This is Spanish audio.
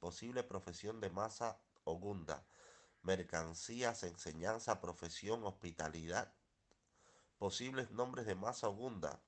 Posible profesión de masa ogunda. Mercancías, enseñanza, profesión, hospitalidad. Posibles nombres de masa ogunda.